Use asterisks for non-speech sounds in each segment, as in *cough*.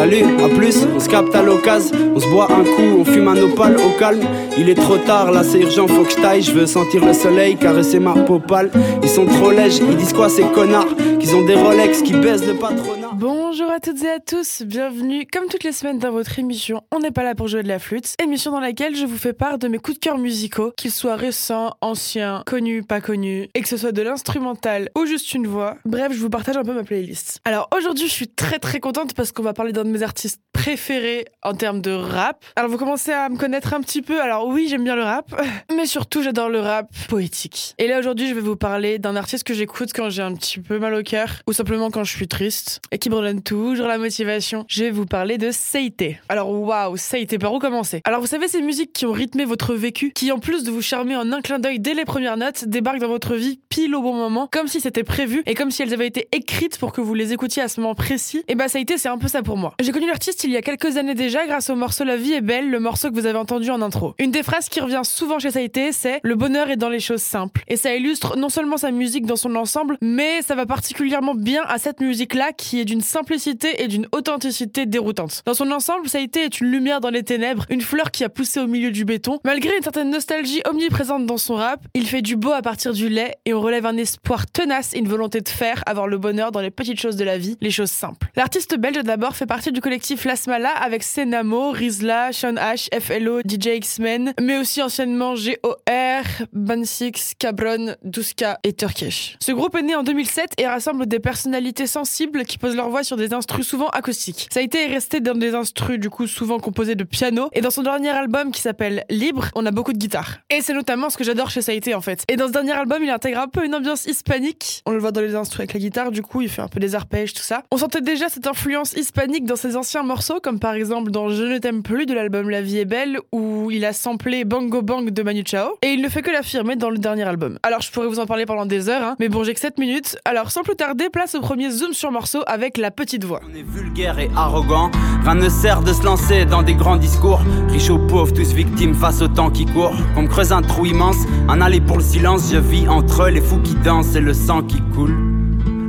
Salut, à plus, on se capte à l'occasion, on se boit un coup, on fume un opale au calme. Il est trop tard, là c'est urgent, faut que je taille, je veux sentir le soleil, caresser ma peau pâle. Ils sont trop lèges, ils disent quoi ces connards? Qu'ils ont des Rolex, qui baissent le patronat. Bonjour à toutes et à tous, bienvenue comme toutes les semaines dans votre émission On n'est pas là pour jouer de la flûte, émission dans laquelle je vous fais part de mes coups de cœur musicaux, qu'ils soient récents, anciens, connus, pas connus, et que ce soit de l'instrumental ou juste une voix. Bref, je vous partage un peu ma playlist. Alors aujourd'hui, je suis très très contente parce qu'on va parler d'un de mes artistes préférés en termes de rap. Alors vous commencez à me connaître un petit peu, alors oui, j'aime bien le rap, *laughs* mais surtout j'adore le rap poétique. Et là aujourd'hui, je vais vous parler d'un artiste que j'écoute quand j'ai un petit peu mal au cœur ou simplement quand je suis triste et qui redonne toujours la motivation. Je vais vous parler de Seite. Alors waouh, Seite, par où commencer? Alors vous savez ces musiques qui ont rythmé votre vécu, qui en plus de vous charmer en un clin d'œil dès les premières notes, débarquent dans votre vie pile au bon moment, comme si c'était prévu et comme si elles avaient été écrites pour que vous les écoutiez à ce moment précis. Et bah Seite, c'est un peu ça pour moi. J'ai connu l'artiste il y a quelques années déjà grâce au morceau La vie est belle, le morceau que vous avez entendu en intro. Une des phrases qui revient souvent chez Saïté, c'est Le bonheur est dans les choses simples. Et ça illustre non seulement sa musique dans son ensemble, mais ça va particulièrement bien à cette musique-là qui est d'une simplicité et d'une authenticité déroutante. Dans son ensemble, Saïté est une lumière dans les ténèbres, une fleur qui a poussé au milieu du béton. Malgré une certaine nostalgie omniprésente dans son rap, il fait du beau à partir du lait et on relève un espoir tenace et une volonté de faire, avoir le bonheur dans les petites choses de la vie, les choses simples. L'artiste belge d'abord fait partie du collectif Lasmala avec Senamo, Rizla, Sean H, FLO, DJ X-Men, mais aussi anciennement GOR, Bansix, Cabron, Duska et Turkish. Ce groupe est né en 2007 et rassemble des personnalités sensibles qui posent leur voix sur des instrus souvent acoustiques. Ça a été resté dans des instrus du coup souvent composés de piano et dans son dernier album qui s'appelle Libre, on a beaucoup de guitare. Et c'est notamment ce que j'adore chez Saïté en fait. Et dans ce dernier album, il intègre un peu une ambiance hispanique. On le voit dans les instrus avec la guitare, du coup, il fait un peu des arpèges, tout ça. On sentait déjà cette influence hispanique dans ses anciens morceaux, comme par exemple dans Je ne t'aime plus de l'album La vie est belle, où il a samplé Bango Bang de Manu Chao. Et il ne fait que l'affirmer dans le dernier album. Alors je pourrais vous en parler pendant des heures, hein, mais bon, j'ai que 7 minutes. Alors sans plus tarder, place au premier zoom sur morceau avec la petite voix. On est vulgaire et arrogant, rien ne sert de se lancer dans des grands discours. Riches ou pauvres, tous victimes face au temps qui court. Qu'on me creuse un trou immense, un aller pour le silence, je vis entre les fous qui dansent et le sang qui coule.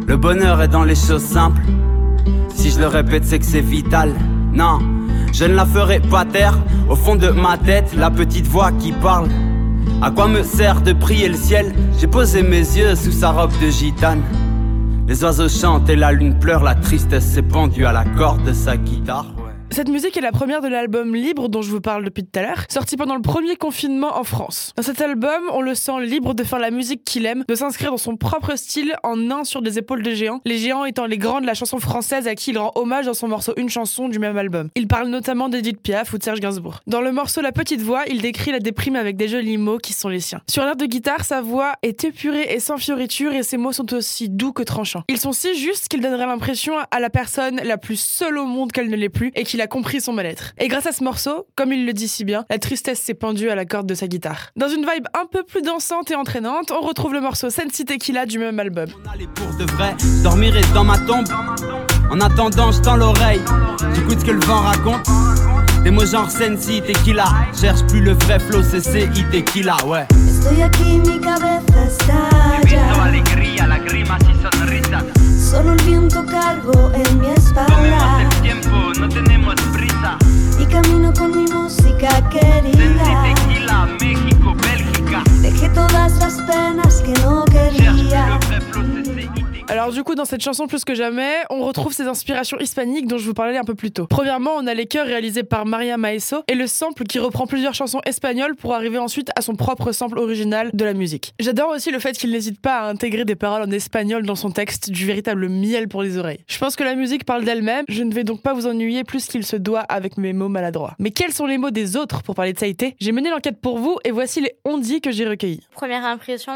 Le bonheur est dans les choses simples. Si je le répète, c'est que c'est vital. Non, je ne la ferai pas taire. Au fond de ma tête, la petite voix qui parle. À quoi me sert de prier le ciel? J'ai posé mes yeux sous sa robe de gitane. Les oiseaux chantent et la lune pleure, la tristesse s'est pendue à la corde de sa guitare. Cette musique est la première de l'album Libre dont je vous parle depuis tout à l'heure, sorti pendant le premier confinement en France. Dans cet album, on le sent libre de faire la musique qu'il aime, de s'inscrire dans son propre style en un sur des épaules de géants, les géants étant les grands de la chanson française à qui il rend hommage dans son morceau Une chanson du même album. Il parle notamment d'Edith Piaf ou de Serge Gainsbourg. Dans le morceau La petite voix, il décrit la déprime avec des jolis mots qui sont les siens. Sur l'air de guitare, sa voix est épurée et sans fioritures et ses mots sont aussi doux que tranchants. Ils sont si justes qu'ils donneraient l'impression à la personne la plus seule au monde qu'elle ne l'est plus et qu'il a compris son mal-être. Et grâce à ce morceau, comme il le dit si bien, la tristesse s'est pendue à la corde de sa guitare. Dans une vibe un peu plus dansante et entraînante, on retrouve le morceau Sensi Tequila du même album. Pour de vrai, dormirai dans ma tombe. En attendant, je tends l'oreille, j'écoute ce que le vent raconte. Des mots genre Sensi, tequila. Cherche plus le vrai flow, c'est CI, tequila, ouais. Estoy aquí, mi cabeza estalla. Alors du coup, dans cette chanson plus que jamais, on retrouve ces inspirations hispaniques dont je vous parlais un peu plus tôt. Premièrement, on a les chœurs réalisés par Maria Maeso et le sample qui reprend plusieurs chansons espagnoles pour arriver ensuite à son propre sample original de la musique. J'adore aussi le fait qu'il n'hésite pas à intégrer des paroles en espagnol dans son texte, du véritable miel pour les oreilles. Je pense que la musique parle d'elle-même, je ne vais donc pas vous ennuyer plus qu'il se doit avec mes mots maladroits. Mais quels sont les mots des autres pour parler de Saïté? J'ai mené l'enquête pour vous et voici les on-dit que j'ai recueillis. Première impression,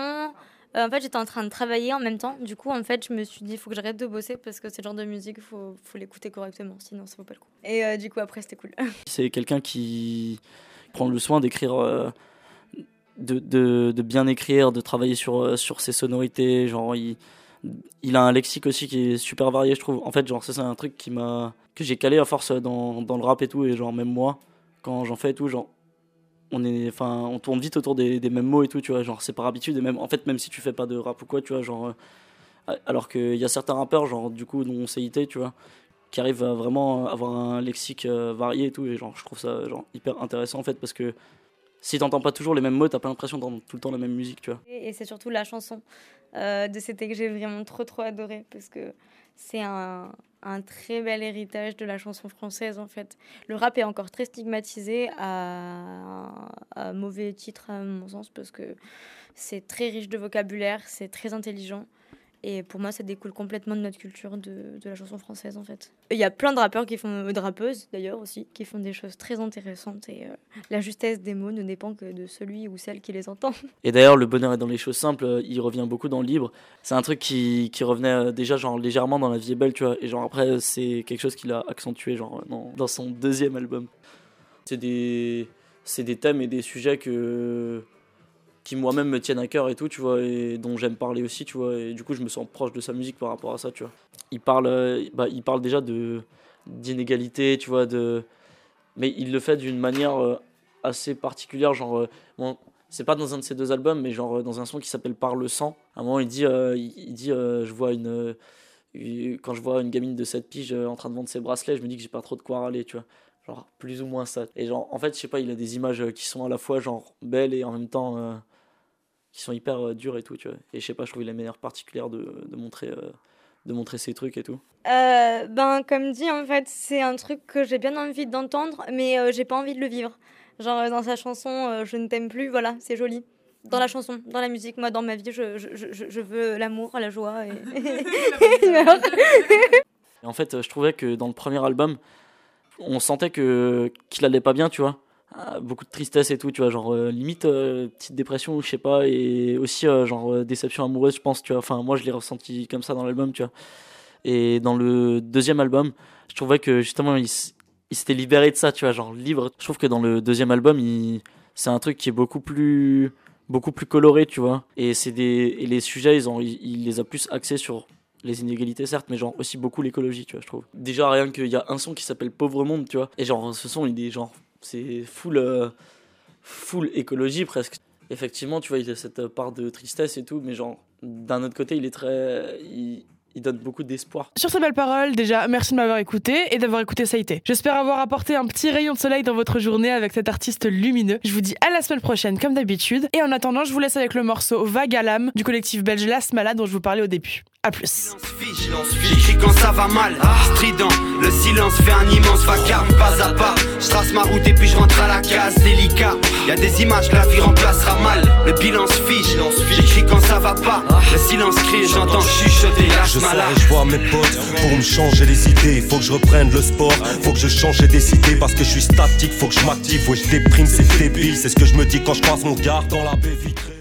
euh, en fait, j'étais en train de travailler en même temps. Du coup, en fait, je me suis dit, il faut que j'arrête de bosser parce que le genre de musique, il faut, faut l'écouter correctement, sinon ça vaut pas le coup. Et euh, du coup, après, c'était cool. *laughs* C'est quelqu'un qui prend le soin d'écrire, euh, de, de, bien écrire, de travailler sur, sur ses sonorités. Genre, il, il a un lexique aussi qui est super varié, je trouve. En fait, genre, c'est un truc qui m'a, que j'ai calé à force dans, dans le rap et tout. Et genre, même moi, quand j'en fais et tout, genre, on est, enfin, on tourne vite autour des, des, mêmes mots et tout, tu vois. Genre, c'est par habitude. Et même, en fait, même si tu fais pas de rap ou quoi, tu vois, genre, euh, alors qu'il y a certains rappeurs, genre, du coup, dont on CIT, tu vois, qui arrivent à vraiment avoir un lexique euh, varié et tout. Et genre, je trouve ça, genre, hyper intéressant, en fait, parce que si t'entends pas toujours les mêmes mots, t'as pas l'impression d'entendre tout le temps la même musique, tu vois. Et c'est surtout la chanson euh, de C'était que j'ai vraiment trop trop adoré parce que c'est un, un, très bel héritage de la chanson française en fait. Le rap est encore très stigmatisé à, à mauvais titre à mon sens parce que c'est très riche de vocabulaire, c'est très intelligent. Et pour moi, ça découle complètement de notre culture de, de la chanson française, en fait. Il y a plein de rappeurs qui font, de rappeuses d'ailleurs aussi, qui font des choses très intéressantes. Et euh, la justesse des mots ne dépend que de celui ou celle qui les entend. *laughs* Et d'ailleurs, le bonheur est dans les choses simples, il revient beaucoup dans le libre. C'est un truc qui, revenait euh, déjà genre légèrement dans La vie est belle, tu vois. Et genre après, c'est quelque chose qu'il a accentué genre dans, son deuxième album. C'est des, c'est des thèmes et des sujets que qui moi-même me tiennent à cœur et tout, tu vois, et dont j'aime parler aussi, tu vois, et du coup je me sens proche de sa musique par rapport à ça, tu vois. Il parle, euh, bah, il parle déjà de d'inégalité, tu vois, de, mais il le fait d'une manière euh, assez particulière, genre, euh, bon, c'est pas dans un de ses deux albums, mais genre dans un son qui s'appelle Par le sang. À un moment, il dit, il dit, je vois une, quand je vois une gamine de 7 piges en train de vendre ses bracelets, je me dis que j'ai pas trop de quoi râler, tu vois genre plus ou moins ça et genre en fait je sais pas il a des images qui sont à la fois genre belles et en même temps qui sont hyper euh, durs et tout, tu vois. Et je sais pas, je trouve il a une manière particulière de, de montrer, euh, de montrer ces trucs et tout. Euh, ben, comme dit, en fait, c'est un truc que j'ai bien envie d'entendre, mais j'ai pas envie de le vivre. Genre, dans sa chanson Je ne t'aime plus, voilà, c'est joli. Dans la chanson, dans la musique, moi, dans ma vie, je, je, je, je veux l'amour, la joie. Et... *laughs* *laughs* et en fait, je trouvais que dans le premier album, on sentait que qu'il allait pas bien, tu vois. Ah, beaucoup de tristesse et tout, tu vois, genre euh, limite euh, petite dépression, je sais pas, et aussi euh, genre déception amoureuse, je pense, tu vois. Enfin, moi je l'ai ressenti comme ça dans l'album, tu vois. Et dans le deuxième album, je trouvais que justement il, il s'était libéré de ça, tu vois, genre libre. Je trouve que dans le deuxième album, il, c'est un truc qui est beaucoup plus beaucoup plus coloré, tu vois. Et c'est des les sujets, ils ont il, les a plus axés sur les inégalités certes mais genre aussi beaucoup l'écologie tu vois je trouve déjà rien qu'il y a un son qui s'appelle pauvre monde tu vois et genre ce son il est genre c'est full, euh, full écologie presque. Effectivement, tu vois, il a cette part de tristesse et tout, mais genre, d'un autre côté, il est très. Il donne beaucoup d'espoir. Sur ces belles paroles, déjà, merci de m'avoir écouté et d'avoir écouté été. J'espère avoir apporté un petit rayon de soleil dans votre journée avec cet artiste lumineux. Je vous dis à la semaine prochaine, comme d'habitude. Et en attendant, je vous laisse avec le morceau Vague à l'âme du collectif belge Las Malade dont je vous parlais au début. A plus. J'écris quand ça va mal, strident. Le silence fait un immense vacarme, pas à pas. Je trace ma route et puis je rentre à la case, délicat. Y a des images que la vie remplacera mal. Le bilan se fiche, j'écris quand ça va pas. Le silence crie, j'entends chuchoter, je sors et je vois mes potes pour me changer les idées. Faut que je reprenne le sport, faut que je change et décider parce que je suis statique. Faut que je m'active, que je déprime, c'est débile. C'est ce que je me dis quand je passe mon regard dans la baie vitrée.